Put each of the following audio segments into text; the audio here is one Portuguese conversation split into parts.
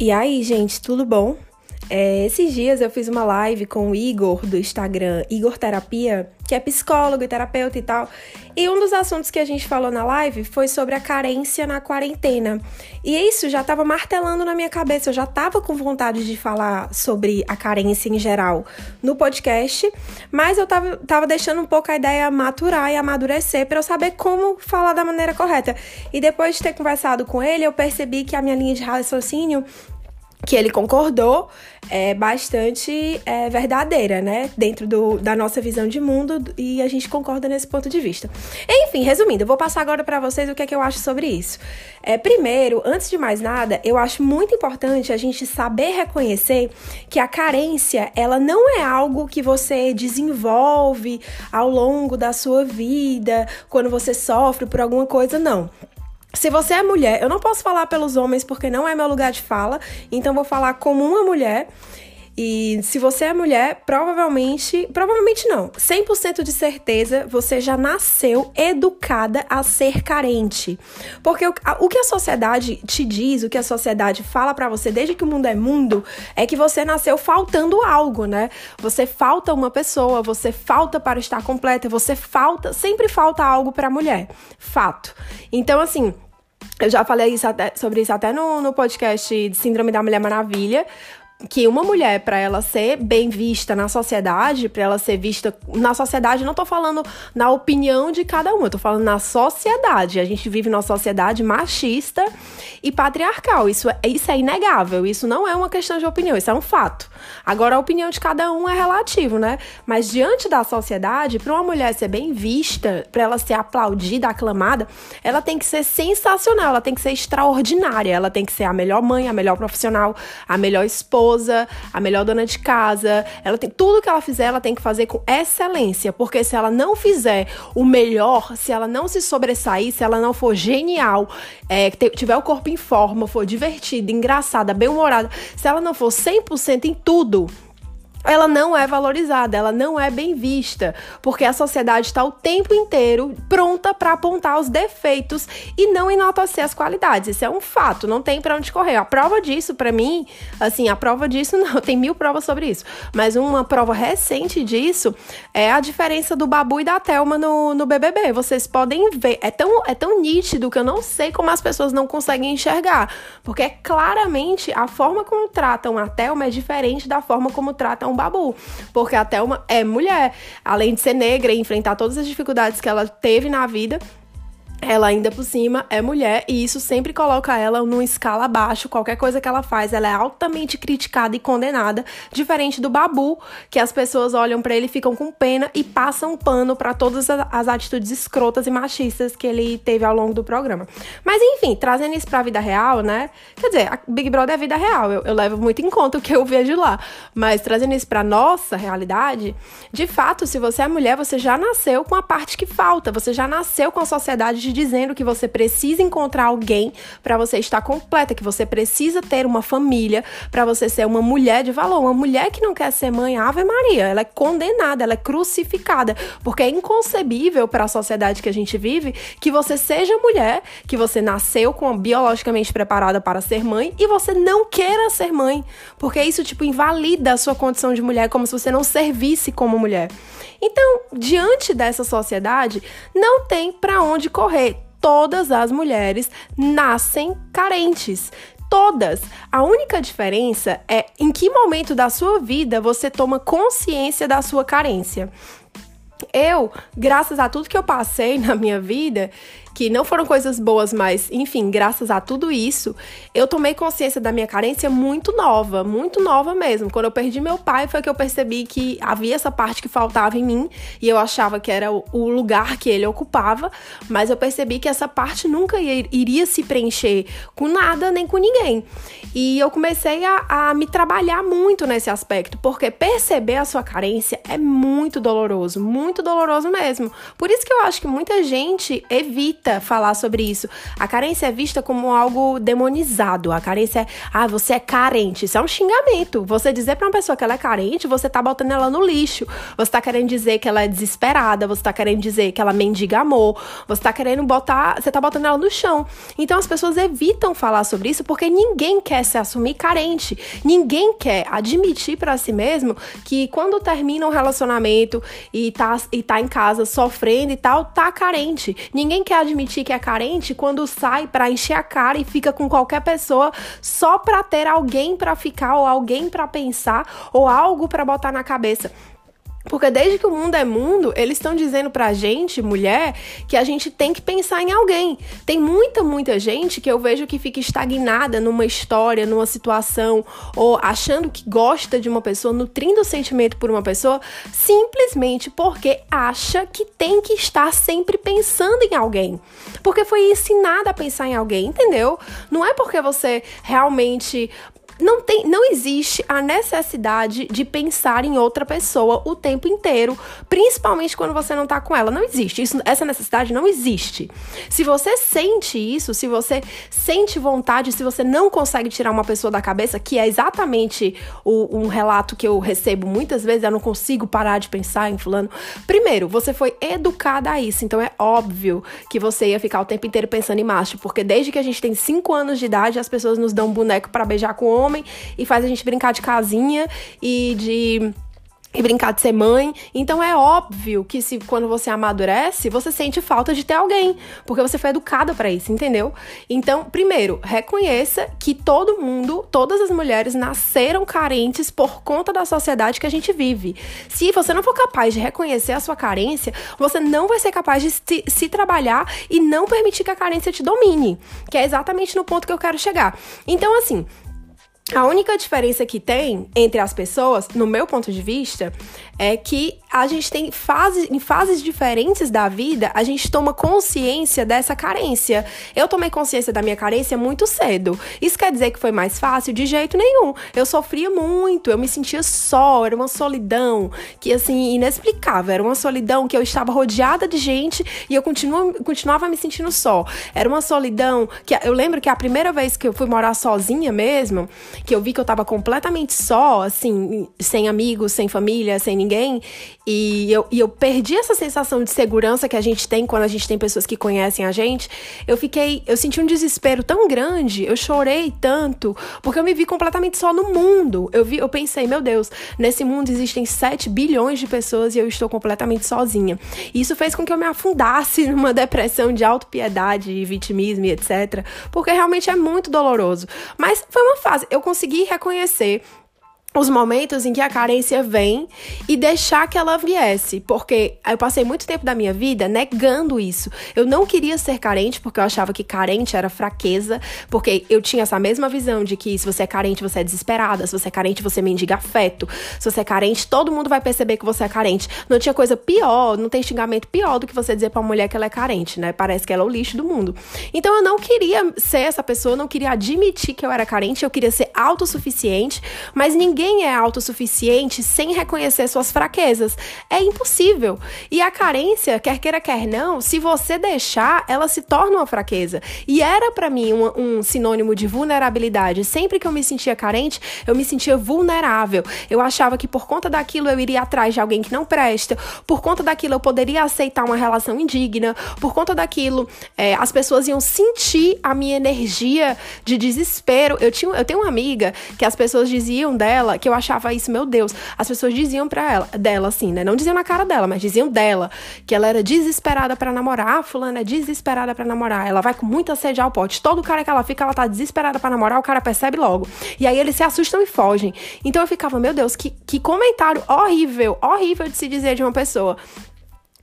E aí, gente, tudo bom? É, esses dias eu fiz uma live com o Igor do Instagram, Igor Terapia, que é psicólogo e terapeuta e tal. E um dos assuntos que a gente falou na live foi sobre a carência na quarentena. E isso já estava martelando na minha cabeça, eu já estava com vontade de falar sobre a carência em geral no podcast, mas eu tava, tava deixando um pouco a ideia maturar e amadurecer para eu saber como falar da maneira correta. E depois de ter conversado com ele, eu percebi que a minha linha de raciocínio que ele concordou é bastante é, verdadeira, né? Dentro do, da nossa visão de mundo e a gente concorda nesse ponto de vista. Enfim, resumindo, eu vou passar agora para vocês o que é que eu acho sobre isso. É, primeiro, antes de mais nada, eu acho muito importante a gente saber reconhecer que a carência, ela não é algo que você desenvolve ao longo da sua vida, quando você sofre por alguma coisa, não. Se você é mulher, eu não posso falar pelos homens porque não é meu lugar de fala, então vou falar como uma mulher. E se você é mulher, provavelmente, provavelmente não, 100% de certeza você já nasceu educada a ser carente. Porque o, o que a sociedade te diz, o que a sociedade fala para você desde que o mundo é mundo, é que você nasceu faltando algo, né? Você falta uma pessoa, você falta para estar completa, você falta, sempre falta algo para mulher. Fato. Então, assim, eu já falei isso até, sobre isso até no, no podcast de Síndrome da Mulher Maravilha, que uma mulher, para ela ser bem vista na sociedade, para ela ser vista na sociedade, não tô falando na opinião de cada uma, eu tô falando na sociedade. A gente vive numa sociedade machista e patriarcal. Isso, é, isso é inegável. Isso não é uma questão de opinião, isso é um fato. Agora, a opinião de cada um é relativo, né? Mas diante da sociedade, para uma mulher ser bem vista, para ela ser aplaudida, aclamada, ela tem que ser sensacional, ela tem que ser extraordinária, ela tem que ser a melhor mãe, a melhor profissional, a melhor esposa esposa, a melhor dona de casa. Ela tem tudo que ela fizer, ela tem que fazer com excelência, porque se ela não fizer o melhor, se ela não se sobressair, se ela não for genial, é, tiver o corpo em forma, for divertida, engraçada, bem-humorada, se ela não for 100% em tudo, ela não é valorizada, ela não é bem vista, porque a sociedade está o tempo inteiro pronta para apontar os defeitos e não enaltecer as qualidades. Isso é um fato, não tem para onde correr. A prova disso, para mim, assim, a prova disso não, tem mil provas sobre isso, mas uma prova recente disso é a diferença do Babu e da Thelma no, no BBB. Vocês podem ver, é tão, é tão nítido que eu não sei como as pessoas não conseguem enxergar, porque claramente a forma como tratam a Thelma é diferente da forma como tratam um babu. Porque a Thelma é mulher. Além de ser negra e enfrentar todas as dificuldades que ela teve na vida, ela ainda por cima é mulher e isso sempre coloca ela numa escala abaixo. Qualquer coisa que ela faz, ela é altamente criticada e condenada, diferente do Babu, que as pessoas olham para ele, ficam com pena e passam pano para todas as atitudes escrotas e machistas que ele teve ao longo do programa. Mas enfim, trazendo isso pra vida real, né? Quer dizer, a Big Brother é vida real, eu, eu levo muito em conta o que eu vejo lá. Mas trazendo isso pra nossa realidade, de fato, se você é mulher, você já nasceu com a parte que falta, você já nasceu com a sociedade dizendo que você precisa encontrar alguém para você estar completa, que você precisa ter uma família para você ser uma mulher de valor. Uma mulher que não quer ser mãe, Ave Maria, ela é condenada, ela é crucificada, porque é inconcebível para a sociedade que a gente vive que você seja mulher, que você nasceu com biologicamente preparada para ser mãe e você não queira ser mãe, porque isso tipo invalida a sua condição de mulher como se você não servisse como mulher. Então, diante dessa sociedade, não tem para onde correr. Todas as mulheres nascem carentes. Todas. A única diferença é em que momento da sua vida você toma consciência da sua carência. Eu, graças a tudo que eu passei na minha vida, que não foram coisas boas, mas enfim, graças a tudo isso, eu tomei consciência da minha carência muito nova, muito nova mesmo. Quando eu perdi meu pai, foi que eu percebi que havia essa parte que faltava em mim e eu achava que era o lugar que ele ocupava, mas eu percebi que essa parte nunca iria se preencher com nada nem com ninguém. E eu comecei a, a me trabalhar muito nesse aspecto, porque perceber a sua carência é muito doloroso, muito doloroso mesmo. Por isso que eu acho que muita gente evita falar sobre isso. A carência é vista como algo demonizado. A carência é, ah, você é carente. Isso é um xingamento. Você dizer para uma pessoa que ela é carente, você tá botando ela no lixo. Você tá querendo dizer que ela é desesperada, você tá querendo dizer que ela mendiga amor, você tá querendo botar, você tá botando ela no chão. Então as pessoas evitam falar sobre isso porque ninguém quer se assumir carente. Ninguém quer admitir para si mesmo que quando termina um relacionamento e tá, e tá em casa sofrendo e tal, tá carente. Ninguém quer admitir que é carente quando sai para encher a cara e fica com qualquer pessoa só para ter alguém para ficar ou alguém para pensar ou algo para botar na cabeça. Porque desde que o mundo é mundo, eles estão dizendo pra gente, mulher, que a gente tem que pensar em alguém. Tem muita, muita gente que eu vejo que fica estagnada numa história, numa situação, ou achando que gosta de uma pessoa, nutrindo o sentimento por uma pessoa, simplesmente porque acha que tem que estar sempre pensando em alguém. Porque foi ensinada a pensar em alguém, entendeu? Não é porque você realmente não tem, não existe a necessidade de pensar em outra pessoa o tempo inteiro, principalmente quando você não tá com ela. Não existe. Isso, essa necessidade não existe. Se você sente isso, se você sente vontade, se você não consegue tirar uma pessoa da cabeça, que é exatamente o, um relato que eu recebo muitas vezes, eu não consigo parar de pensar em fulano. Primeiro, você foi educada a isso, então é óbvio que você ia ficar o tempo inteiro pensando em macho, porque desde que a gente tem 5 anos de idade, as pessoas nos dão um boneco para beijar com o homem e faz a gente brincar de casinha e de e brincar de ser mãe. Então é óbvio que se quando você amadurece, você sente falta de ter alguém, porque você foi educada para isso, entendeu? Então, primeiro, reconheça que todo mundo, todas as mulheres nasceram carentes por conta da sociedade que a gente vive. Se você não for capaz de reconhecer a sua carência, você não vai ser capaz de se, se trabalhar e não permitir que a carência te domine, que é exatamente no ponto que eu quero chegar. Então, assim, a única diferença que tem entre as pessoas, no meu ponto de vista, é que a gente tem fases, em fases diferentes da vida, a gente toma consciência dessa carência. Eu tomei consciência da minha carência muito cedo. Isso quer dizer que foi mais fácil? De jeito nenhum. Eu sofria muito, eu me sentia só, era uma solidão que, assim, inexplicável. Era uma solidão que eu estava rodeada de gente e eu continuo, continuava me sentindo só. Era uma solidão que eu lembro que a primeira vez que eu fui morar sozinha mesmo, que eu vi que eu estava completamente só, assim, sem amigos, sem família, sem ninguém ninguém. E eu, e eu perdi essa sensação de segurança que a gente tem quando a gente tem pessoas que conhecem a gente. Eu fiquei, eu senti um desespero tão grande, eu chorei tanto, porque eu me vi completamente só no mundo. Eu vi, eu pensei, meu Deus, nesse mundo existem 7 bilhões de pessoas e eu estou completamente sozinha. E isso fez com que eu me afundasse numa depressão de autopiedade, vitimismo e etc, porque realmente é muito doloroso. Mas foi uma fase, eu consegui reconhecer os momentos em que a carência vem e deixar que ela viesse, porque eu passei muito tempo da minha vida negando isso. Eu não queria ser carente porque eu achava que carente era fraqueza, porque eu tinha essa mesma visão de que se você é carente, você é desesperada, se você é carente, você mendiga afeto. Se você é carente, todo mundo vai perceber que você é carente. Não tinha coisa pior, não tem xingamento pior do que você dizer para uma mulher que ela é carente, né? Parece que ela é o lixo do mundo. Então eu não queria ser essa pessoa, não queria admitir que eu era carente, eu queria ser autossuficiente, mas ninguém ninguém é autossuficiente sem reconhecer suas fraquezas. É impossível. E a carência, quer queira, quer não, se você deixar, ela se torna uma fraqueza. E era para mim um, um sinônimo de vulnerabilidade. Sempre que eu me sentia carente, eu me sentia vulnerável. Eu achava que por conta daquilo eu iria atrás de alguém que não presta, por conta daquilo eu poderia aceitar uma relação indigna, por conta daquilo é, as pessoas iam sentir a minha energia de desespero. Eu, tinha, eu tenho uma amiga que as pessoas diziam dela que eu achava isso, meu Deus. As pessoas diziam pra ela, dela assim, né? Não diziam na cara dela, mas diziam dela, que ela era desesperada para namorar. Ah, fulana é desesperada para namorar. Ela vai com muita sede ao pote. Todo cara que ela fica, ela tá desesperada para namorar, o cara percebe logo. E aí eles se assustam e fogem. Então eu ficava, meu Deus, que, que comentário horrível, horrível de se dizer de uma pessoa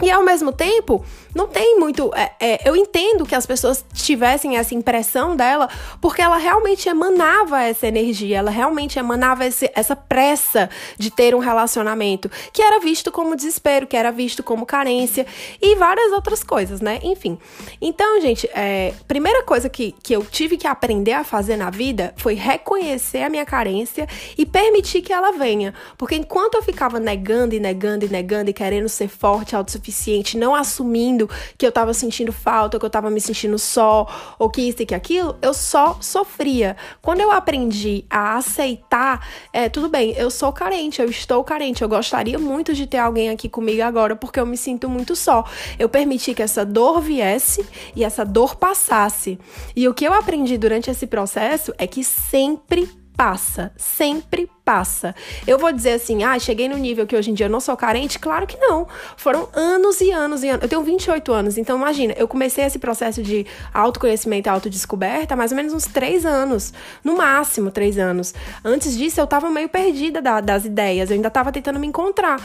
E ao mesmo tempo, não tem muito. É, é, eu entendo que as pessoas tivessem essa impressão dela, porque ela realmente emanava essa energia, ela realmente emanava esse, essa pressa de ter um relacionamento, que era visto como desespero, que era visto como carência e várias outras coisas, né? Enfim. Então, gente, é, primeira coisa que, que eu tive que aprender a fazer na vida foi reconhecer a minha carência e permitir que ela venha. Porque enquanto eu ficava negando e negando e negando e querendo ser forte, autossuficiente, suficiente, não assumindo que eu tava sentindo falta, que eu tava me sentindo só, ou que isso e que aquilo, eu só sofria. Quando eu aprendi a aceitar, é, tudo bem, eu sou carente, eu estou carente, eu gostaria muito de ter alguém aqui comigo agora, porque eu me sinto muito só. Eu permiti que essa dor viesse e essa dor passasse. E o que eu aprendi durante esse processo é que sempre passa, sempre passa. Eu vou dizer assim, ah, cheguei no nível que hoje em dia eu não sou carente? Claro que não. Foram anos e anos e anos. Eu tenho 28 anos, então imagina, eu comecei esse processo de autoconhecimento e autodescoberta há mais ou menos uns três anos, no máximo três anos. Antes disso, eu tava meio perdida da, das ideias, eu ainda tava tentando me encontrar.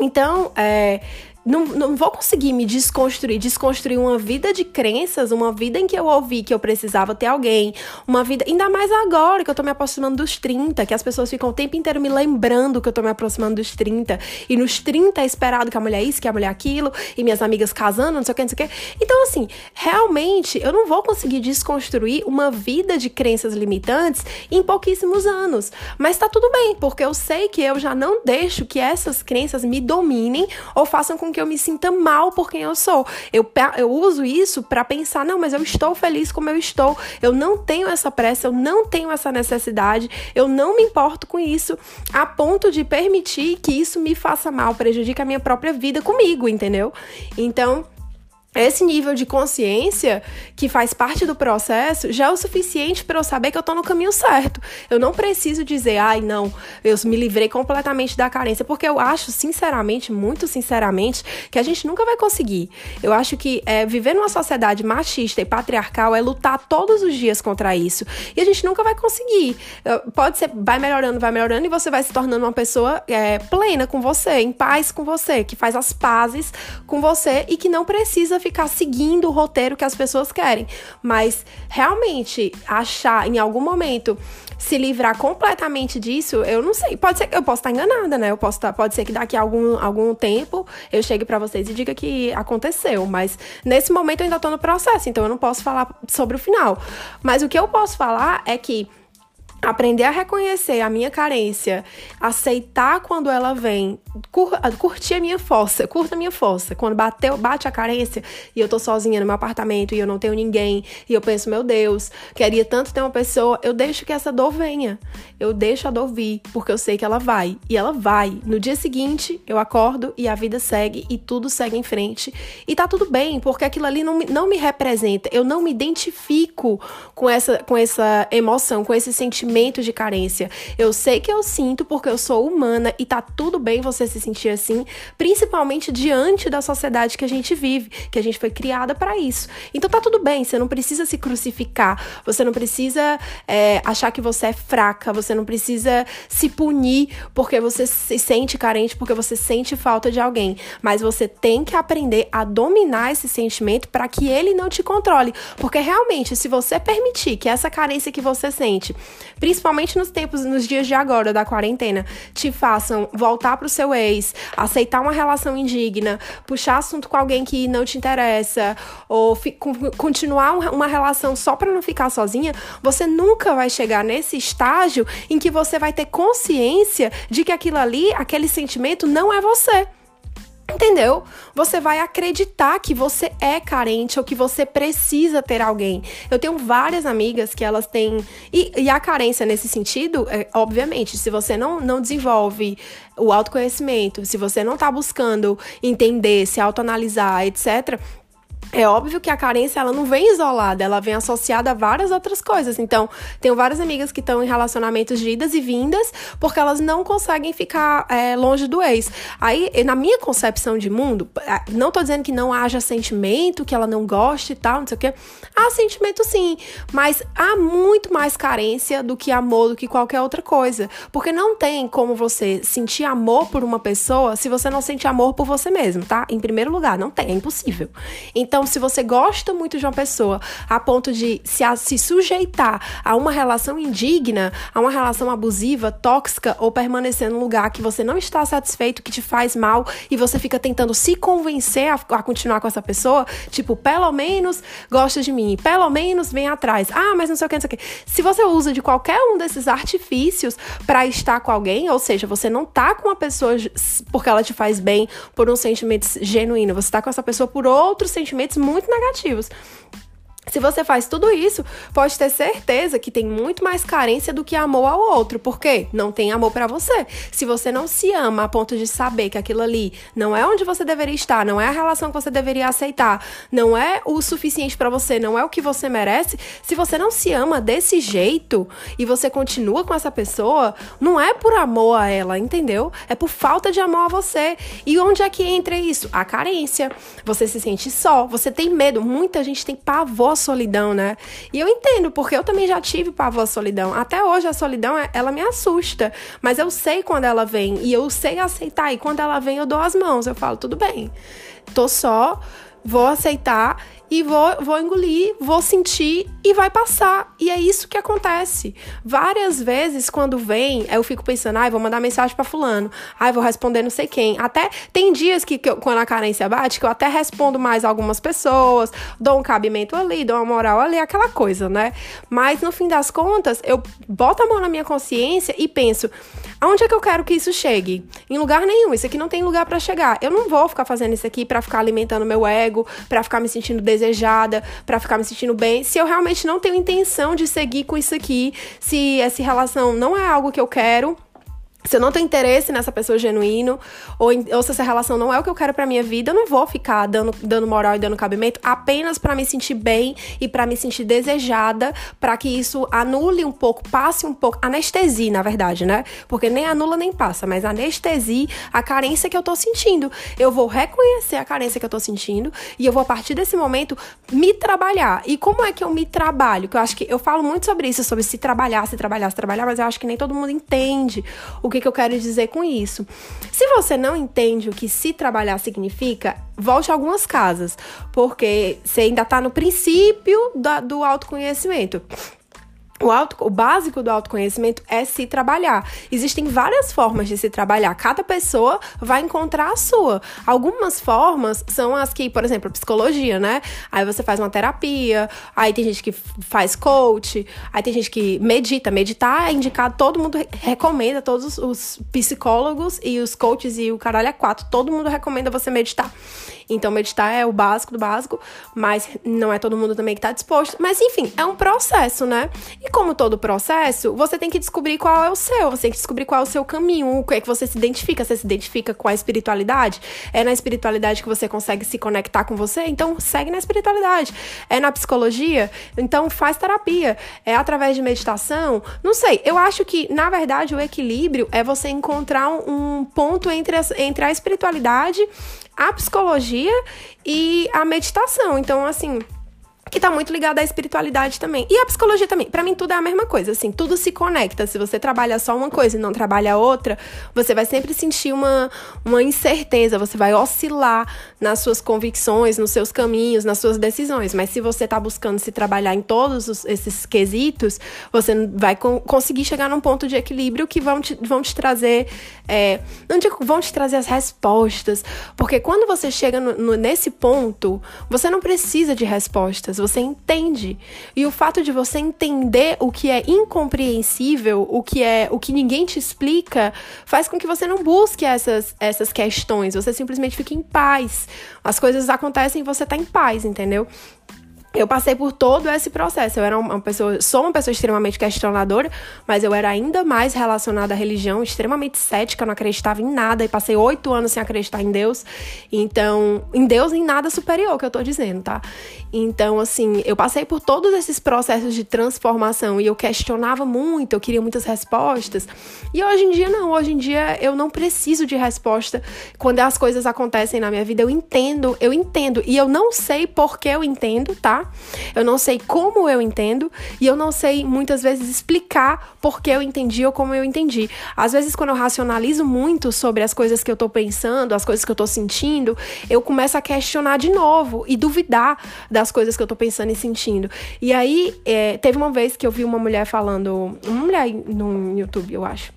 Então, é, não, não vou conseguir me desconstruir, desconstruir uma vida de crenças, uma vida em que eu ouvi que eu precisava ter alguém, uma vida, ainda mais agora que eu tô me aproximando dos 30, que as pessoas ficam o tempo inteiro me lembrando que eu tô me aproximando dos 30, e nos 30 é esperado que a mulher é isso, que a mulher é aquilo, e minhas amigas casando, não sei o que, não sei o que. Então, assim, realmente eu não vou conseguir desconstruir uma vida de crenças limitantes em pouquíssimos anos. Mas tá tudo bem, porque eu sei que eu já não deixo que essas crenças me dominem ou façam com que eu me sinta mal por quem eu sou. Eu, eu uso isso para pensar, não, mas eu estou feliz como eu estou. Eu não tenho essa pressa, eu não tenho essa necessidade, eu não me importo com isso, a ponto de permitir que isso me faça mal, prejudique a minha própria vida comigo, entendeu? Então, esse nível de consciência que faz parte do processo já é o suficiente para eu saber que eu estou no caminho certo. Eu não preciso dizer, ai, não, eu me livrei completamente da carência, porque eu acho, sinceramente, muito sinceramente, que a gente nunca vai conseguir. Eu acho que é, viver numa sociedade machista e patriarcal é lutar todos os dias contra isso. E a gente nunca vai conseguir. Pode ser, vai melhorando, vai melhorando, e você vai se tornando uma pessoa é, plena com você, em paz com você, que faz as pazes com você e que não precisa ficar seguindo o roteiro que as pessoas querem, mas realmente achar em algum momento se livrar completamente disso, eu não sei. Pode ser que eu possa estar enganada, né? Eu posso estar, pode ser que daqui a algum, algum tempo eu chegue para vocês e diga que aconteceu, mas nesse momento eu ainda tô no processo, então eu não posso falar sobre o final. Mas o que eu posso falar é que aprender a reconhecer a minha carência, aceitar quando ela vem, cur curtir a minha força, curta a minha força. Quando bateu, bate a carência e eu tô sozinha no meu apartamento e eu não tenho ninguém e eu penso, meu Deus, queria tanto ter uma pessoa, eu deixo que essa dor venha. Eu deixo a dor vir, porque eu sei que ela vai. E ela vai. No dia seguinte, eu acordo e a vida segue e tudo segue em frente. E tá tudo bem, porque aquilo ali não não me representa. Eu não me identifico com essa, com essa emoção, com esse sentimento sentimento de carência. Eu sei que eu sinto porque eu sou humana e tá tudo bem você se sentir assim, principalmente diante da sociedade que a gente vive, que a gente foi criada para isso. Então tá tudo bem, você não precisa se crucificar, você não precisa é, achar que você é fraca, você não precisa se punir porque você se sente carente, porque você sente falta de alguém. Mas você tem que aprender a dominar esse sentimento para que ele não te controle. Porque realmente, se você permitir que essa carência que você sente principalmente nos tempos, nos dias de agora da quarentena, te façam voltar pro seu ex, aceitar uma relação indigna, puxar assunto com alguém que não te interessa, ou continuar uma relação só para não ficar sozinha, você nunca vai chegar nesse estágio em que você vai ter consciência de que aquilo ali, aquele sentimento não é você. Entendeu? Você vai acreditar que você é carente ou que você precisa ter alguém. Eu tenho várias amigas que elas têm. E, e a carência nesse sentido, é, obviamente, se você não, não desenvolve o autoconhecimento, se você não tá buscando entender, se autoanalisar, etc., é óbvio que a carência ela não vem isolada, ela vem associada a várias outras coisas. Então, tenho várias amigas que estão em relacionamentos de idas e vindas porque elas não conseguem ficar é, longe do ex. Aí, na minha concepção de mundo, é, não tô dizendo que não haja sentimento, que ela não goste e tal, não sei o quê. Há sentimento sim, mas há muito mais carência do que amor, do que qualquer outra coisa. Porque não tem como você sentir amor por uma pessoa se você não sente amor por você mesmo, tá? Em primeiro lugar, não tem, é impossível. Então, então, se você gosta muito de uma pessoa a ponto de se, a, se sujeitar a uma relação indigna, a uma relação abusiva, tóxica ou permanecer num lugar que você não está satisfeito, que te faz mal e você fica tentando se convencer a, a continuar com essa pessoa, tipo, pelo menos gosta de mim, pelo menos vem atrás. Ah, mas não sei o que, não sei o que. Se você usa de qualquer um desses artifícios para estar com alguém, ou seja, você não tá com uma pessoa porque ela te faz bem por um sentimento genuíno, você tá com essa pessoa por outros muito negativos. Se você faz tudo isso, pode ter certeza que tem muito mais carência do que amor ao outro. Por quê? Não tem amor para você. Se você não se ama a ponto de saber que aquilo ali não é onde você deveria estar, não é a relação que você deveria aceitar, não é o suficiente para você, não é o que você merece, se você não se ama desse jeito e você continua com essa pessoa, não é por amor a ela, entendeu? É por falta de amor a você. E onde é que entra isso? A carência. Você se sente só, você tem medo. Muita gente tem pavor solidão, né? E eu entendo, porque eu também já tive pavor solidão. Até hoje a solidão, é, ela me assusta. Mas eu sei quando ela vem e eu sei aceitar. E quando ela vem, eu dou as mãos. Eu falo, tudo bem. Tô só, vou aceitar e vou, vou engolir, vou sentir e vai passar. E é isso que acontece. Várias vezes, quando vem, eu fico pensando, ai, vou mandar mensagem para fulano, ai, vou responder não sei quem. Até tem dias que, que eu, quando a carência bate, que eu até respondo mais algumas pessoas, dou um cabimento ali, dou uma moral ali, aquela coisa, né? Mas no fim das contas, eu boto a mão na minha consciência e penso, aonde é que eu quero que isso chegue? Em lugar nenhum. Isso aqui não tem lugar para chegar. Eu não vou ficar fazendo isso aqui para ficar alimentando meu ego, para ficar me sentindo desejada, para ficar me sentindo bem, se eu realmente não tenho intenção de seguir com isso aqui, se essa relação não é algo que eu quero, se eu não tenho interesse nessa pessoa genuíno, ou, ou se essa relação não é o que eu quero pra minha vida, eu não vou ficar dando, dando moral e dando cabimento apenas para me sentir bem e para me sentir desejada, para que isso anule um pouco, passe um pouco, anestesie, na verdade, né? Porque nem anula nem passa, mas anestesie a carência que eu tô sentindo. Eu vou reconhecer a carência que eu tô sentindo e eu vou, a partir desse momento, me trabalhar. E como é que eu me trabalho? Que eu acho que eu falo muito sobre isso, sobre se trabalhar, se trabalhar, se trabalhar, mas eu acho que nem todo mundo entende o que, que eu quero dizer com isso? Se você não entende o que se trabalhar significa, volte a algumas casas, porque você ainda está no princípio do autoconhecimento. O, auto, o básico do autoconhecimento é se trabalhar. Existem várias formas de se trabalhar. Cada pessoa vai encontrar a sua. Algumas formas são as que, por exemplo, psicologia, né? Aí você faz uma terapia, aí tem gente que faz coach, aí tem gente que medita. Meditar é indicado, todo mundo recomenda, todos os psicólogos e os coaches e o caralho é quatro, todo mundo recomenda você meditar. Então, meditar é o básico do básico, mas não é todo mundo também que está disposto. Mas, enfim, é um processo, né? E como todo processo, você tem que descobrir qual é o seu, você tem que descobrir qual é o seu caminho, o que é que você se identifica. Você se identifica com a espiritualidade? É na espiritualidade que você consegue se conectar com você? Então, segue na espiritualidade. É na psicologia? Então, faz terapia. É através de meditação? Não sei. Eu acho que, na verdade, o equilíbrio é você encontrar um ponto entre, entre a espiritualidade a psicologia e a meditação. Então, assim, que tá muito ligada à espiritualidade também. E a psicologia também. Para mim, tudo é a mesma coisa, assim, tudo se conecta. Se você trabalha só uma coisa e não trabalha outra, você vai sempre sentir uma, uma incerteza, você vai oscilar nas suas convicções, nos seus caminhos, nas suas decisões. Mas se você tá buscando se trabalhar em todos os, esses quesitos, você vai con conseguir chegar num ponto de equilíbrio que vão te, vão te trazer. É, não digo vão te trazer as respostas, porque quando você chega no, no, nesse ponto, você não precisa de respostas você entende. E o fato de você entender o que é incompreensível, o que é o que ninguém te explica, faz com que você não busque essas, essas questões. Você simplesmente fica em paz. As coisas acontecem e você tá em paz, entendeu? eu passei por todo esse processo. Eu era uma pessoa, sou uma pessoa extremamente questionadora, mas eu era ainda mais relacionada à religião, extremamente cética, não acreditava em nada e passei oito anos sem acreditar em Deus. Então, em Deus em nada superior que eu tô dizendo, tá? Então, assim, eu passei por todos esses processos de transformação e eu questionava muito, eu queria muitas respostas. E hoje em dia não, hoje em dia eu não preciso de resposta quando as coisas acontecem na minha vida. Eu entendo, eu entendo e eu não sei por que eu entendo, tá? Eu não sei como eu entendo e eu não sei muitas vezes explicar por que eu entendi ou como eu entendi. Às vezes, quando eu racionalizo muito sobre as coisas que eu tô pensando, as coisas que eu tô sentindo, eu começo a questionar de novo e duvidar das coisas que eu tô pensando e sentindo. E aí, é, teve uma vez que eu vi uma mulher falando, uma mulher no YouTube, eu acho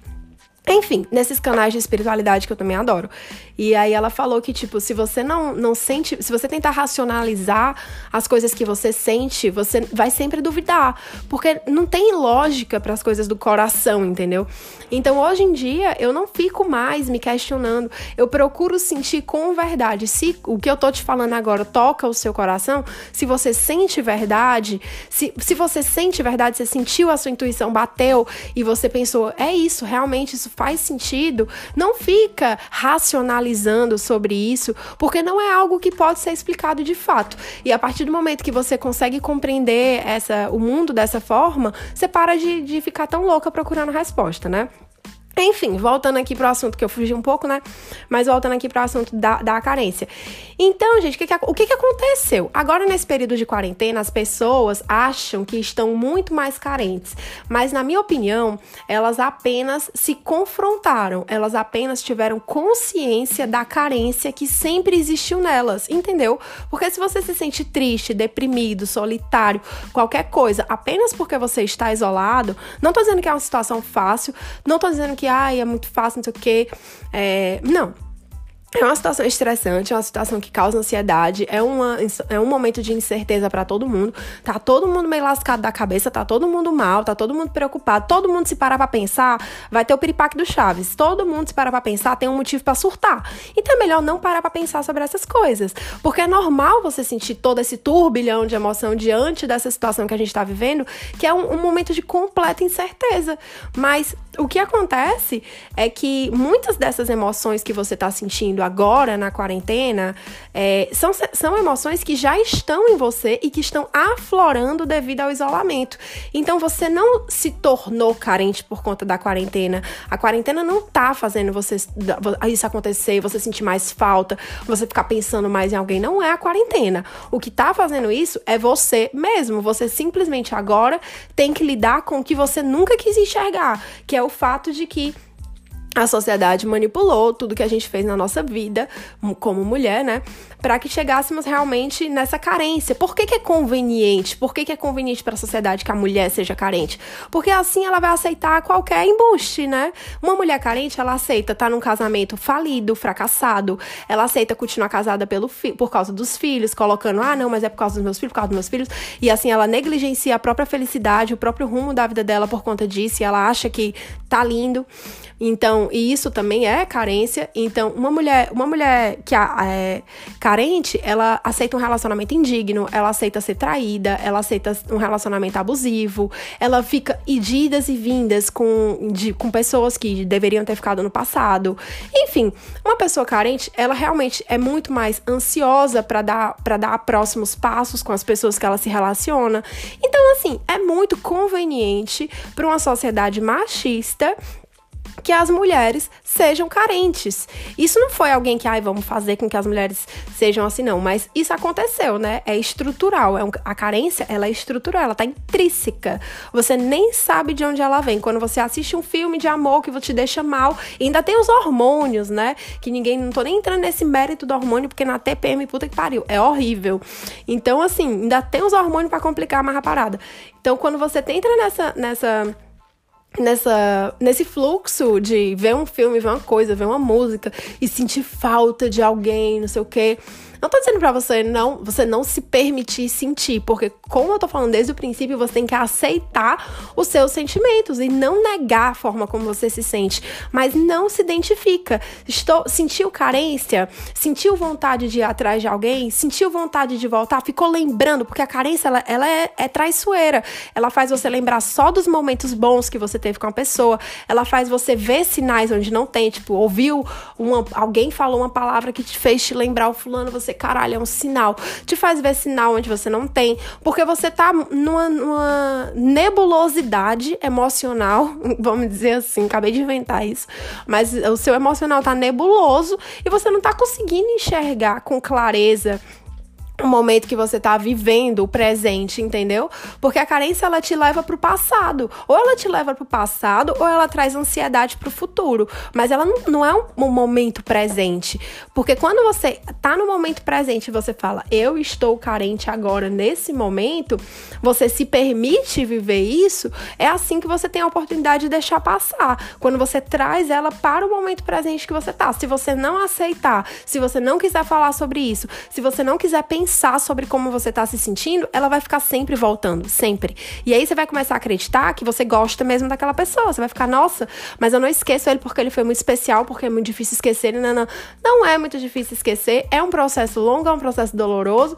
enfim, nesses canais de espiritualidade que eu também adoro. E aí ela falou que, tipo, se você não, não sente, se você tentar racionalizar as coisas que você sente, você vai sempre duvidar. Porque não tem lógica para as coisas do coração, entendeu? Então, hoje em dia, eu não fico mais me questionando. Eu procuro sentir com verdade. Se o que eu tô te falando agora toca o seu coração, se você sente verdade, se, se você sente verdade, você sentiu a sua intuição, bateu e você pensou, é isso, realmente isso faz sentido, não fica racionalizando sobre isso, porque não é algo que pode ser explicado de fato. E a partir do momento que você consegue compreender essa, o mundo dessa forma, você para de, de ficar tão louca procurando resposta, né? Enfim, voltando aqui pro assunto que eu fugi um pouco, né? Mas voltando aqui pro assunto da, da carência. Então, gente, o, que, que, o que, que aconteceu? Agora, nesse período de quarentena, as pessoas acham que estão muito mais carentes. Mas, na minha opinião, elas apenas se confrontaram. Elas apenas tiveram consciência da carência que sempre existiu nelas, entendeu? Porque se você se sente triste, deprimido, solitário, qualquer coisa, apenas porque você está isolado, não tô dizendo que é uma situação fácil, não tô dizendo que ai, é muito fácil, não sei o quê. É, não. É uma situação estressante, é uma situação que causa ansiedade, é, uma, é um momento de incerteza para todo mundo. Tá todo mundo meio lascado da cabeça, tá todo mundo mal, tá todo mundo preocupado. Todo mundo se parar pra pensar, vai ter o piripaque do Chaves. Todo mundo se parar pra pensar, tem um motivo para surtar. Então é melhor não parar pra pensar sobre essas coisas. Porque é normal você sentir todo esse turbilhão de emoção diante dessa situação que a gente tá vivendo, que é um, um momento de completa incerteza. Mas o que acontece é que muitas dessas emoções que você está sentindo agora na quarentena é, são, são emoções que já estão em você e que estão aflorando devido ao isolamento. Então você não se tornou carente por conta da quarentena. A quarentena não tá fazendo você isso acontecer, você sentir mais falta, você ficar pensando mais em alguém. Não é a quarentena. O que tá fazendo isso é você mesmo. Você simplesmente agora tem que lidar com o que você nunca quis enxergar, que é o fato de que a sociedade manipulou tudo que a gente fez na nossa vida como mulher, né? Para que chegássemos realmente nessa carência. Por que, que é conveniente? Por que, que é conveniente para a sociedade que a mulher seja carente? Porque assim ela vai aceitar qualquer embuste, né? Uma mulher carente, ela aceita estar tá num casamento falido, fracassado. Ela aceita continuar casada pelo por causa dos filhos, colocando, ah, não, mas é por causa dos meus filhos, por causa dos meus filhos. E assim ela negligencia a própria felicidade, o próprio rumo da vida dela por conta disso. E ela acha que tá lindo. Então, e isso também é carência. Então, uma mulher, uma mulher que é carente, ela aceita um relacionamento indigno, ela aceita ser traída, ela aceita um relacionamento abusivo, ela fica idas e vindas com, de, com pessoas que deveriam ter ficado no passado. Enfim, uma pessoa carente, ela realmente é muito mais ansiosa para dar para dar próximos passos com as pessoas que ela se relaciona. Então, assim, é muito conveniente para uma sociedade machista que as mulheres sejam carentes. Isso não foi alguém que, ai, vamos fazer com que as mulheres sejam assim, não. Mas isso aconteceu, né? É estrutural. É um, a carência, ela é estrutural, ela tá intrínseca. Você nem sabe de onde ela vem. Quando você assiste um filme de amor que te deixa mal, ainda tem os hormônios, né? Que ninguém, não tô nem entrando nesse mérito do hormônio, porque na TPM, puta que pariu, é horrível. Então, assim, ainda tem os hormônios para complicar mais a parada. Então, quando você entra nessa, nessa nessa, nesse fluxo de ver um filme, ver uma coisa, ver uma música e sentir falta de alguém, não sei o quê. Não tô dizendo para você não, você não se permitir sentir, porque como eu tô falando desde o princípio, você tem que aceitar os seus sentimentos e não negar a forma como você se sente, mas não se identifica. Estou sentiu carência, sentiu vontade de ir atrás de alguém, sentiu vontade de voltar, ficou lembrando, porque a carência ela, ela é, é traiçoeira. Ela faz você lembrar só dos momentos bons que você teve com a pessoa. Ela faz você ver sinais onde não tem, tipo, ouviu uma, alguém falou uma palavra que te fez te lembrar o fulano, você, caralho, é um sinal. Te faz ver sinal onde você não tem, porque você tá numa, numa nebulosidade emocional, vamos dizer assim, acabei de inventar isso, mas o seu emocional tá nebuloso e você não tá conseguindo enxergar com clareza o momento que você tá vivendo, o presente, entendeu? Porque a carência ela te leva pro passado. Ou ela te leva pro passado, ou ela traz ansiedade pro futuro. Mas ela não, é um, um, momento presente. Porque quando você tá no momento presente e você fala, eu estou carente agora, nesse momento, você se permite viver isso, é assim que você tem a oportunidade de deixar passar. Quando você traz ela para o momento presente que você tá. Se você não aceitar, se você não quiser falar sobre isso, se você não quiser pensar pensar sobre como você tá se sentindo, ela vai ficar sempre voltando, sempre. E aí você vai começar a acreditar que você gosta mesmo daquela pessoa. Você vai ficar, nossa, mas eu não esqueço ele porque ele foi muito especial, porque é muito difícil esquecer. Não, não. não é muito difícil esquecer. É um processo longo, é um processo doloroso.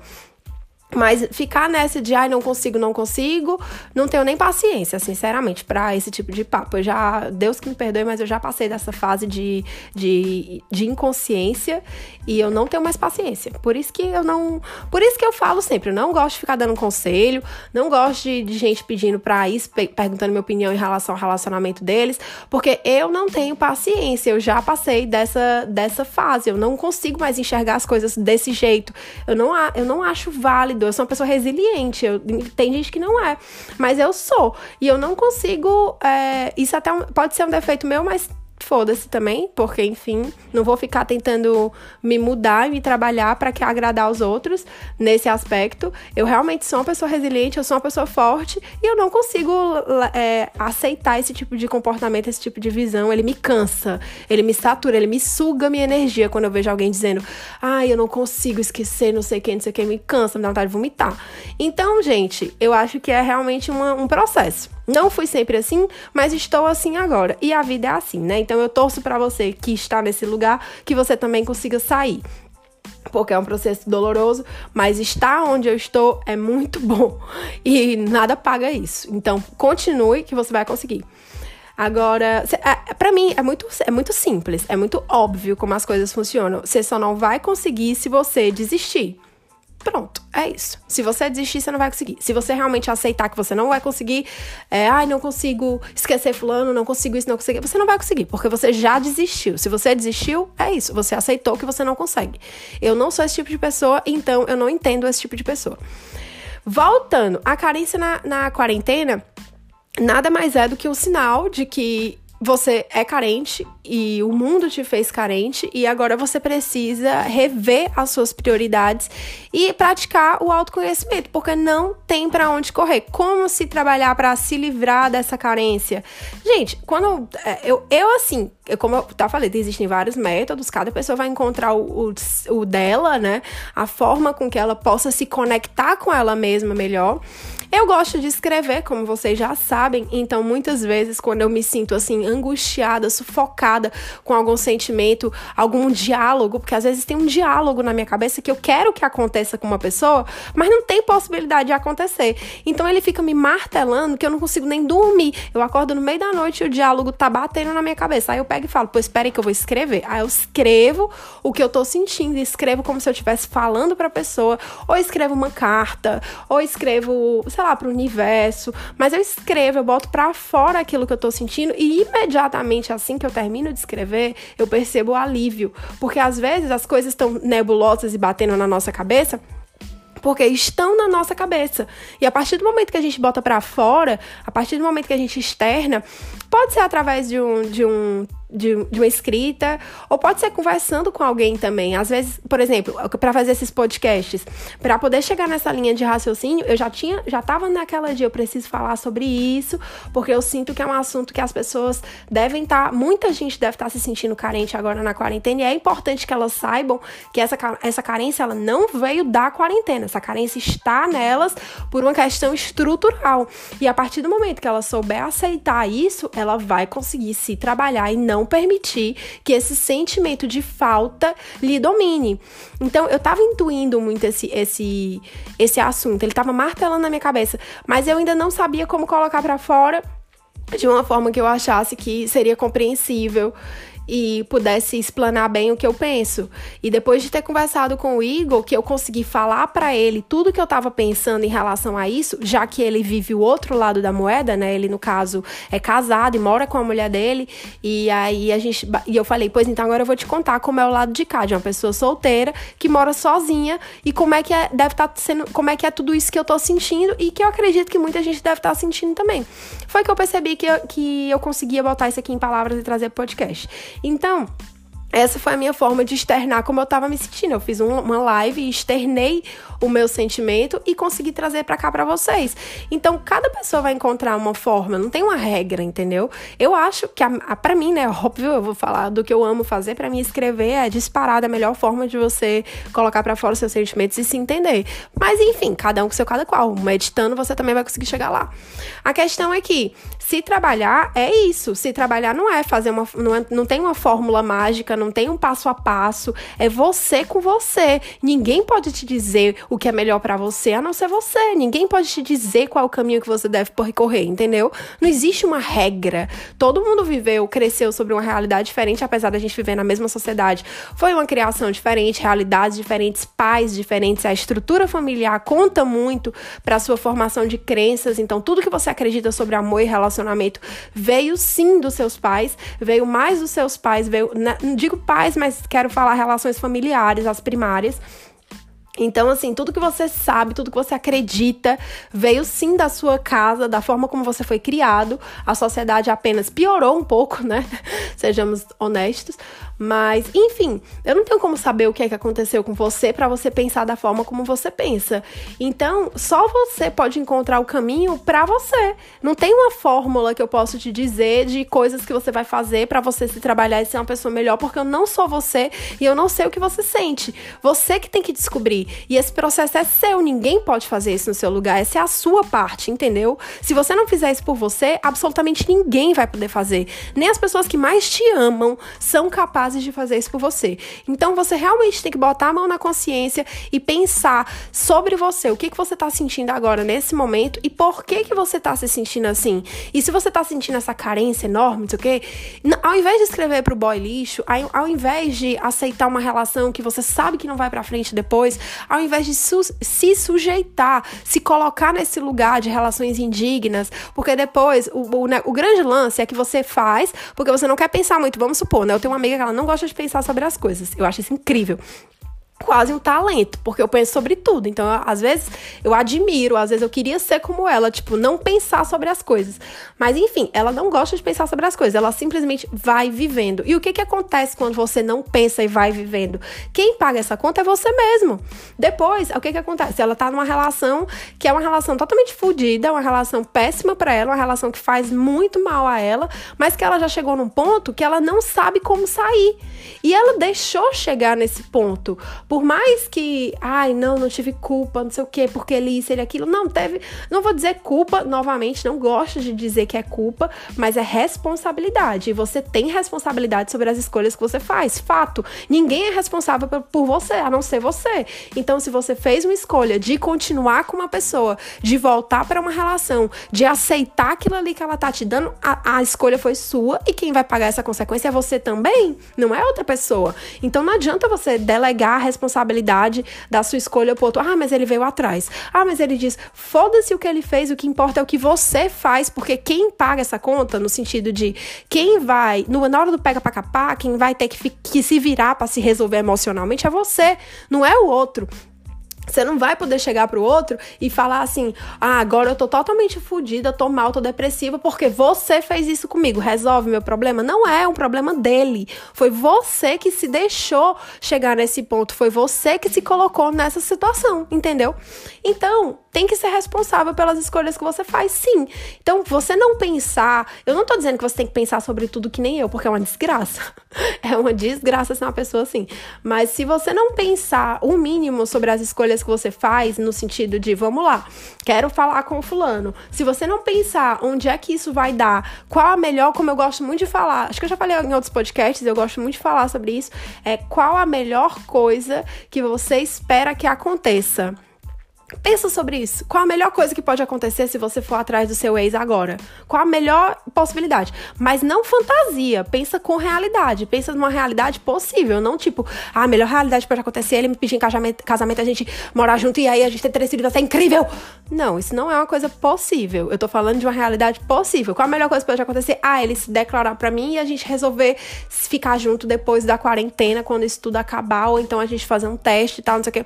Mas ficar nessa de, ai, não consigo, não consigo, não tenho nem paciência, sinceramente, para esse tipo de papo. Eu já, Deus que me perdoe, mas eu já passei dessa fase de, de, de inconsciência e eu não tenho mais paciência. Por isso que eu não. Por isso que eu falo sempre, eu não gosto de ficar dando conselho, não gosto de, de gente pedindo pra isso, perguntando minha opinião em relação ao relacionamento deles, porque eu não tenho paciência. Eu já passei dessa, dessa fase. Eu não consigo mais enxergar as coisas desse jeito. Eu não, eu não acho válido eu sou uma pessoa resiliente. Eu, tem gente que não é, mas eu sou. E eu não consigo. É, isso até um, pode ser um defeito meu, mas foda-se também, porque enfim, não vou ficar tentando me mudar e me trabalhar para que agradar aos outros nesse aspecto. Eu realmente sou uma pessoa resiliente, eu sou uma pessoa forte e eu não consigo é, aceitar esse tipo de comportamento, esse tipo de visão. Ele me cansa, ele me satura, ele me suga minha energia quando eu vejo alguém dizendo, ai, ah, eu não consigo esquecer, não sei quem, não sei quem, me cansa, me dá vontade de vomitar. Então, gente, eu acho que é realmente uma, um processo. Não fui sempre assim, mas estou assim agora. E a vida é assim, né? Então eu torço para você que está nesse lugar que você também consiga sair porque é um processo doloroso, mas estar onde eu estou é muito bom e nada paga isso. Então, continue que você vai conseguir. Agora, é, para mim é muito, é muito simples, é muito óbvio como as coisas funcionam. Você só não vai conseguir se você desistir. Pronto, é isso. Se você desistir, você não vai conseguir. Se você realmente aceitar que você não vai conseguir, é, ai, não consigo esquecer fulano, não consigo isso, não consigo, você não vai conseguir, porque você já desistiu. Se você desistiu, é isso. Você aceitou que você não consegue. Eu não sou esse tipo de pessoa, então eu não entendo esse tipo de pessoa. Voltando, a carência na, na quarentena nada mais é do que um sinal de que você é carente e o mundo te fez carente e agora você precisa rever as suas prioridades e praticar o autoconhecimento, porque não tem para onde correr. Como se trabalhar para se livrar dessa carência? Gente, quando é, eu, eu assim, eu, como eu tá falei, existem vários métodos, cada pessoa vai encontrar o, o, o dela, né? A forma com que ela possa se conectar com ela mesma melhor. Eu gosto de escrever, como vocês já sabem, então muitas vezes quando eu me sinto assim angustiada, sufocada com algum sentimento, algum diálogo, porque às vezes tem um diálogo na minha cabeça que eu quero que aconteça com uma pessoa, mas não tem possibilidade de acontecer. Então ele fica me martelando que eu não consigo nem dormir. Eu acordo no meio da noite e o diálogo tá batendo na minha cabeça. Aí eu pego e falo, pô, espera aí que eu vou escrever. Aí eu escrevo o que eu tô sentindo, escrevo como se eu estivesse falando pra pessoa, ou escrevo uma carta, ou escrevo, sei lá, pro universo, mas eu escrevo, eu boto pra fora aquilo que eu tô sentindo e imediatamente assim que eu termino de escrever, eu percebo o alívio, porque às vezes as coisas estão nebulosas e batendo na nossa cabeça, porque estão na nossa cabeça. E a partir do momento que a gente bota para fora, a partir do momento que a gente externa, pode ser através de um, de um de, de uma escrita, ou pode ser conversando com alguém também. Às vezes, por exemplo, para fazer esses podcasts, para poder chegar nessa linha de raciocínio, eu já tinha, já tava naquela dia, eu preciso falar sobre isso, porque eu sinto que é um assunto que as pessoas devem estar, tá, muita gente deve estar tá se sentindo carente agora na quarentena, e é importante que elas saibam que essa, essa carência ela não veio da quarentena, essa carência está nelas por uma questão estrutural. E a partir do momento que ela souber aceitar isso, ela vai conseguir se trabalhar e não não permitir que esse sentimento de falta lhe domine. Então, eu tava intuindo muito esse esse esse assunto, ele tava martelando na minha cabeça, mas eu ainda não sabia como colocar para fora de uma forma que eu achasse que seria compreensível e pudesse explanar bem o que eu penso. E depois de ter conversado com o Igor, que eu consegui falar para ele tudo que eu estava pensando em relação a isso, já que ele vive o outro lado da moeda, né? Ele no caso é casado e mora com a mulher dele, e aí a gente e eu falei: "Pois então agora eu vou te contar como é o lado de cá de uma pessoa solteira que mora sozinha e como é que é, deve estar tá sendo, como é que é tudo isso que eu tô sentindo e que eu acredito que muita gente deve estar tá sentindo também". Foi que eu percebi que eu, que eu conseguia botar isso aqui em palavras e trazer podcast. Então, essa foi a minha forma de externar como eu estava me sentindo. Eu fiz um, uma live e externei o meu sentimento e consegui trazer para cá para vocês. Então, cada pessoa vai encontrar uma forma, não tem uma regra, entendeu? Eu acho que, para mim, né, óbvio, eu vou falar do que eu amo fazer, para mim escrever é disparada a melhor forma de você colocar para fora os seus sentimentos e se entender. Mas enfim, cada um com seu cada qual. Meditando, você também vai conseguir chegar lá. A questão é que se trabalhar é isso. Se trabalhar não é fazer uma não, é, não tem uma fórmula mágica, não tem um passo a passo, é você com você. Ninguém pode te dizer o que é melhor para você, a não ser você. Ninguém pode te dizer qual é o caminho que você deve percorrer, entendeu? Não existe uma regra. Todo mundo viveu, cresceu sobre uma realidade diferente, apesar da gente viver na mesma sociedade. Foi uma criação diferente, realidades diferentes, pais diferentes, a estrutura familiar conta muito para sua formação de crenças. Então, tudo que você acredita sobre amor e relacionamento veio sim dos seus pais, veio mais dos seus pais, veio, não digo pais, mas quero falar relações familiares, as primárias. Então, assim, tudo que você sabe, tudo que você acredita, veio sim da sua casa, da forma como você foi criado. A sociedade apenas piorou um pouco, né? Sejamos honestos. Mas, enfim, eu não tenho como saber o que é que aconteceu com você para você pensar da forma como você pensa. Então, só você pode encontrar o caminho para você. Não tem uma fórmula que eu posso te dizer de coisas que você vai fazer para você se trabalhar e ser uma pessoa melhor, porque eu não sou você e eu não sei o que você sente. Você que tem que descobrir. E esse processo é seu, ninguém pode fazer isso no seu lugar. Essa é a sua parte, entendeu? Se você não fizer isso por você, absolutamente ninguém vai poder fazer. Nem as pessoas que mais te amam são capazes de fazer isso por você. Então você realmente tem que botar a mão na consciência e pensar sobre você, o que, que você está sentindo agora nesse momento e por que, que você está se sentindo assim. E se você está sentindo essa carência enorme, não sei o quê, ao invés de escrever pro boy lixo, ao invés de aceitar uma relação que você sabe que não vai para frente depois, ao invés de su se sujeitar, se colocar nesse lugar de relações indignas, porque depois o, o, né, o grande lance é que você faz porque você não quer pensar muito. Vamos supor, né? Eu tenho uma amiga que ela não gosta de pensar sobre as coisas. Eu acho isso incrível quase um talento, porque eu penso sobre tudo. Então, eu, às vezes eu admiro, às vezes eu queria ser como ela, tipo, não pensar sobre as coisas. Mas enfim, ela não gosta de pensar sobre as coisas, ela simplesmente vai vivendo. E o que que acontece quando você não pensa e vai vivendo? Quem paga essa conta é você mesmo. Depois, o que que acontece? Ela tá numa relação que é uma relação totalmente fodida, uma relação péssima para ela, uma relação que faz muito mal a ela, mas que ela já chegou num ponto que ela não sabe como sair. E ela deixou chegar nesse ponto por mais que, ai, não, não tive culpa, não sei o quê, porque ele isso, ele aquilo, não teve, não vou dizer culpa, novamente, não gosto de dizer que é culpa, mas é responsabilidade. E você tem responsabilidade sobre as escolhas que você faz. Fato, ninguém é responsável por você, a não ser você. Então, se você fez uma escolha de continuar com uma pessoa, de voltar para uma relação, de aceitar aquilo ali que ela tá te dando, a, a escolha foi sua e quem vai pagar essa consequência é você também, não é outra pessoa. Então, não adianta você delegar a responsabilidade responsabilidade da sua escolha pro outro. Ah, mas ele veio atrás. Ah, mas ele diz: foda-se o que ele fez, o que importa é o que você faz, porque quem paga essa conta, no sentido de quem vai, no, na hora do pega pra capar, quem vai ter que, que se virar para se resolver emocionalmente é você, não é o outro. Você não vai poder chegar pro outro e falar assim: ah, agora eu tô totalmente fodida, tô mal, tô depressiva, porque você fez isso comigo. Resolve meu problema? Não é um problema dele. Foi você que se deixou chegar nesse ponto. Foi você que se colocou nessa situação, entendeu? Então, tem que ser responsável pelas escolhas que você faz, sim. Então, você não pensar. Eu não tô dizendo que você tem que pensar sobre tudo que nem eu, porque é uma desgraça. É uma desgraça ser uma pessoa assim. Mas se você não pensar o mínimo sobre as escolhas que você faz, no sentido de, vamos lá, quero falar com o fulano. Se você não pensar onde é que isso vai dar, qual a melhor, como eu gosto muito de falar, acho que eu já falei em outros podcasts, eu gosto muito de falar sobre isso, é qual a melhor coisa que você espera que aconteça. Pensa sobre isso. Qual a melhor coisa que pode acontecer se você for atrás do seu ex agora? Qual a melhor possibilidade? Mas não fantasia, pensa com realidade, pensa numa realidade possível, não tipo, ah, a melhor realidade pode acontecer ele me pedir em casamento, casamento a gente morar junto e aí a gente ter três filhos, vai ser incrível. Não, isso não é uma coisa possível. Eu tô falando de uma realidade possível. Qual a melhor coisa que pode acontecer? Ah, ele se declarar para mim e a gente resolver ficar junto depois da quarentena, quando isso tudo acabar, ou então a gente fazer um teste e tal, não sei o quê.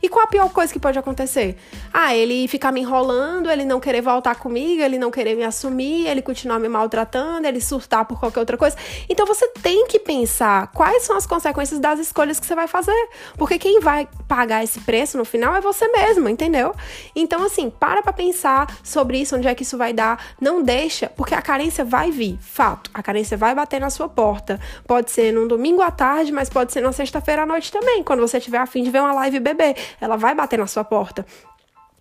E qual a pior coisa que pode acontecer? Ah, ele ficar me enrolando, ele não querer voltar comigo, ele não querer me assumir, ele continuar me maltratando, ele surtar por qualquer outra coisa. Então você tem que pensar quais são as consequências das escolhas que você vai fazer. Porque quem vai pagar esse preço no final é você mesmo, entendeu? Então, assim, para pra pensar sobre isso, onde é que isso vai dar. Não deixa, porque a carência vai vir. Fato. A carência vai bater na sua porta. Pode ser num domingo à tarde, mas pode ser na sexta-feira à noite também, quando você tiver afim de ver uma live bebê. Ela vai bater na sua porta.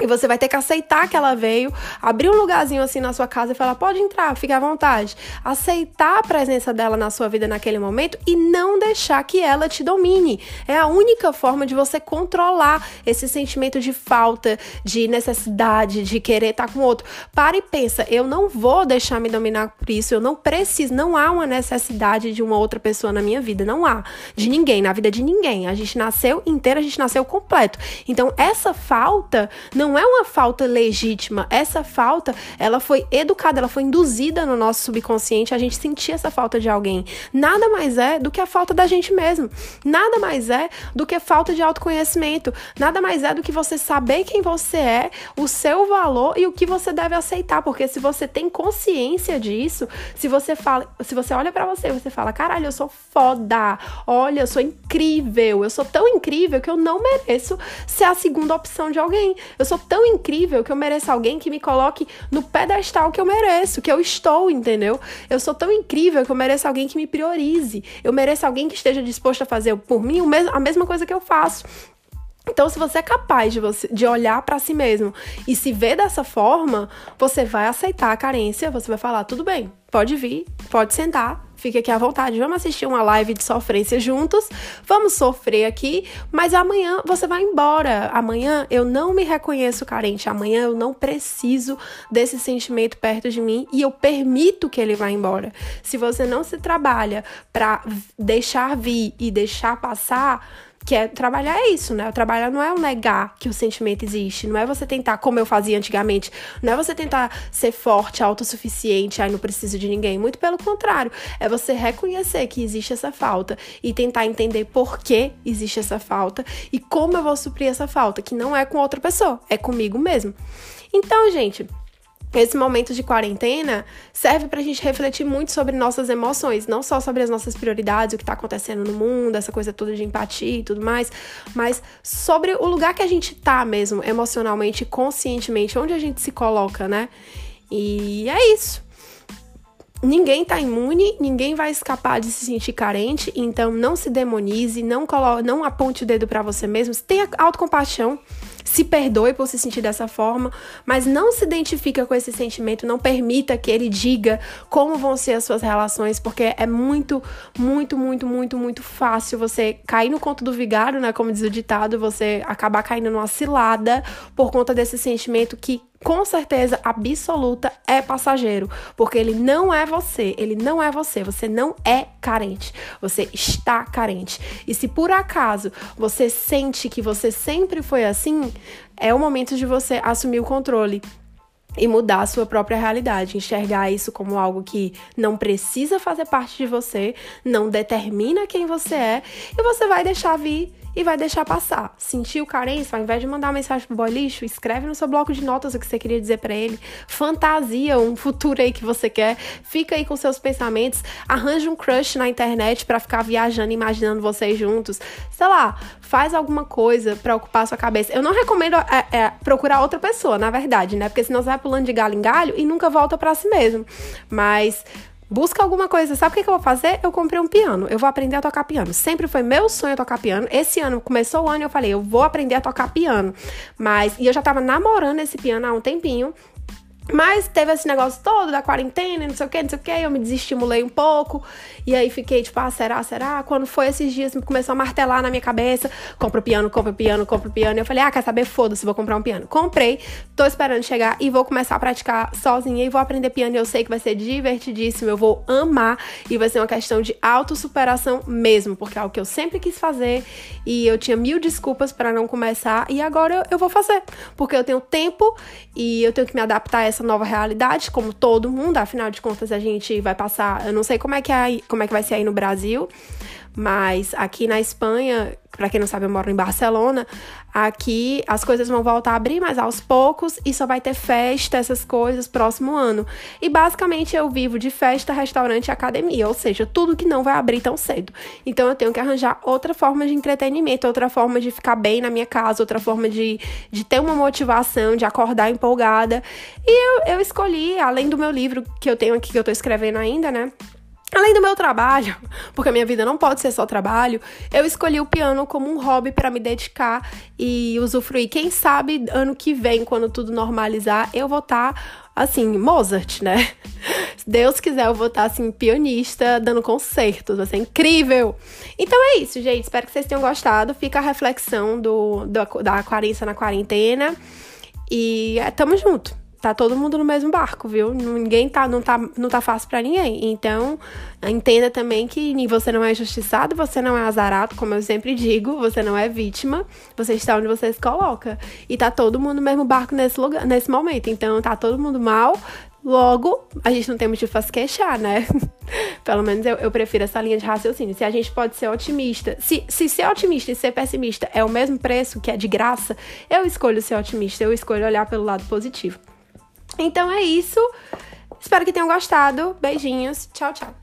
E você vai ter que aceitar que ela veio, abrir um lugarzinho assim na sua casa e falar: pode entrar, fique à vontade. Aceitar a presença dela na sua vida naquele momento e não deixar que ela te domine. É a única forma de você controlar esse sentimento de falta, de necessidade, de querer estar com outro. Para e pensa: eu não vou deixar me dominar por isso, eu não preciso, não há uma necessidade de uma outra pessoa na minha vida, não há. De ninguém, na vida de ninguém. A gente nasceu inteira, a gente nasceu completo. Então, essa falta não não é uma falta legítima. Essa falta, ela foi educada, ela foi induzida no nosso subconsciente a gente sentir essa falta de alguém. Nada mais é do que a falta da gente mesmo. Nada mais é do que falta de autoconhecimento. Nada mais é do que você saber quem você é, o seu valor e o que você deve aceitar, porque se você tem consciência disso, se você fala, se você olha para você, você fala: "Caralho, eu sou foda. Olha, eu sou incrível. Eu sou tão incrível que eu não mereço ser a segunda opção de alguém. Eu sou sou tão incrível que eu mereço alguém que me coloque no pedestal que eu mereço, que eu estou, entendeu? Eu sou tão incrível que eu mereço alguém que me priorize. Eu mereço alguém que esteja disposto a fazer por mim a mesma coisa que eu faço. Então, se você é capaz de, você, de olhar para si mesmo e se ver dessa forma, você vai aceitar a carência, você vai falar: tudo bem, pode vir, pode sentar, fique aqui à vontade, vamos assistir uma live de sofrência juntos, vamos sofrer aqui, mas amanhã você vai embora. Amanhã eu não me reconheço carente, amanhã eu não preciso desse sentimento perto de mim e eu permito que ele vá embora. Se você não se trabalha para deixar vir e deixar passar, que é trabalhar é isso, né? O trabalhar não é o negar que o sentimento existe, não é você tentar, como eu fazia antigamente, não é você tentar ser forte, autossuficiente, aí não preciso de ninguém. Muito pelo contrário, é você reconhecer que existe essa falta e tentar entender por que existe essa falta e como eu vou suprir essa falta, que não é com outra pessoa, é comigo mesmo. Então, gente, esse momento de quarentena serve para a gente refletir muito sobre nossas emoções, não só sobre as nossas prioridades, o que está acontecendo no mundo, essa coisa toda de empatia e tudo mais, mas sobre o lugar que a gente tá mesmo, emocionalmente, conscientemente, onde a gente se coloca, né? E é isso. Ninguém tá imune, ninguém vai escapar de se sentir carente, então não se demonize, não coloque, não aponte o dedo para você mesmo, tenha autocompaixão se perdoe por se sentir dessa forma, mas não se identifica com esse sentimento, não permita que ele diga como vão ser as suas relações, porque é muito, muito, muito, muito, muito fácil você cair no conto do vigário, né? Como diz o ditado, você acabar caindo numa cilada por conta desse sentimento que com certeza absoluta é passageiro, porque ele não é você, ele não é você, você não é carente, você está carente. E se por acaso você sente que você sempre foi assim, é o momento de você assumir o controle e mudar a sua própria realidade, enxergar isso como algo que não precisa fazer parte de você, não determina quem você é, e você vai deixar vir e vai deixar passar. Sentiu carência, ao invés de mandar uma mensagem pro boy lixo, escreve no seu bloco de notas o que você queria dizer para ele. Fantasia um futuro aí que você quer. Fica aí com seus pensamentos. Arranja um crush na internet para ficar viajando, imaginando vocês juntos. Sei lá, faz alguma coisa para ocupar sua cabeça. Eu não recomendo é, é, procurar outra pessoa, na verdade, né? Porque senão você vai pulando de galho em galho e nunca volta para si mesmo. Mas Busca alguma coisa. Sabe o que, eu vou fazer? Eu comprei um piano. Eu vou aprender a tocar piano. Sempre foi meu sonho tocar piano. Esse ano começou o ano eu falei, eu vou aprender a tocar piano. Mas, e eu já tava namorando esse piano há um tempinho. Mas teve esse negócio todo da quarentena, não sei o que, não sei o que, eu me desestimulei um pouco. E aí fiquei tipo, ah, será, será? Quando foi esses dias, começou a martelar na minha cabeça: compra o piano, compra o piano, compra o piano. E eu falei, ah, quer saber? Foda-se, vou comprar um piano. Comprei, tô esperando chegar e vou começar a praticar sozinha e vou aprender piano. Eu sei que vai ser divertidíssimo, eu vou amar e vai ser uma questão de autossuperação mesmo, porque é algo que eu sempre quis fazer e eu tinha mil desculpas para não começar. E agora eu, eu vou fazer, porque eu tenho tempo e eu tenho que me adaptar a essa nova realidade, como todo mundo, afinal de contas a gente vai passar, eu não sei como é que é, como é que vai ser aí no Brasil, mas aqui na Espanha, para quem não sabe, eu moro em Barcelona. Aqui as coisas vão voltar a abrir, mas aos poucos, e só vai ter festa, essas coisas, próximo ano. E basicamente eu vivo de festa, restaurante e academia, ou seja, tudo que não vai abrir tão cedo. Então eu tenho que arranjar outra forma de entretenimento, outra forma de ficar bem na minha casa, outra forma de, de ter uma motivação, de acordar empolgada. E eu, eu escolhi, além do meu livro que eu tenho aqui, que eu tô escrevendo ainda, né? Além do meu trabalho, porque a minha vida não pode ser só trabalho, eu escolhi o piano como um hobby para me dedicar e usufruir. Quem sabe ano que vem, quando tudo normalizar, eu vou estar tá, assim, Mozart, né? Se Deus quiser, eu vou estar tá, assim, pianista, dando concertos, vai ser incrível! Então é isso, gente. Espero que vocês tenham gostado. Fica a reflexão do, do da Quarença na quarentena. E é, tamo junto tá todo mundo no mesmo barco, viu? Ninguém tá, não tá, não tá fácil para ninguém. Então, entenda também que você não é injustiçado, você não é azarado, como eu sempre digo, você não é vítima, você está onde você se coloca. E tá todo mundo no mesmo barco nesse lugar, nesse momento. Então, tá todo mundo mal, Logo, a gente não tem motivo para se queixar, né? Pelo menos eu, eu, prefiro essa linha de raciocínio. Se a gente pode ser otimista, se, se ser otimista e ser pessimista é o mesmo preço, que é de graça, eu escolho ser otimista, eu escolho olhar pelo lado positivo. Então é isso. Espero que tenham gostado. Beijinhos. Tchau, tchau.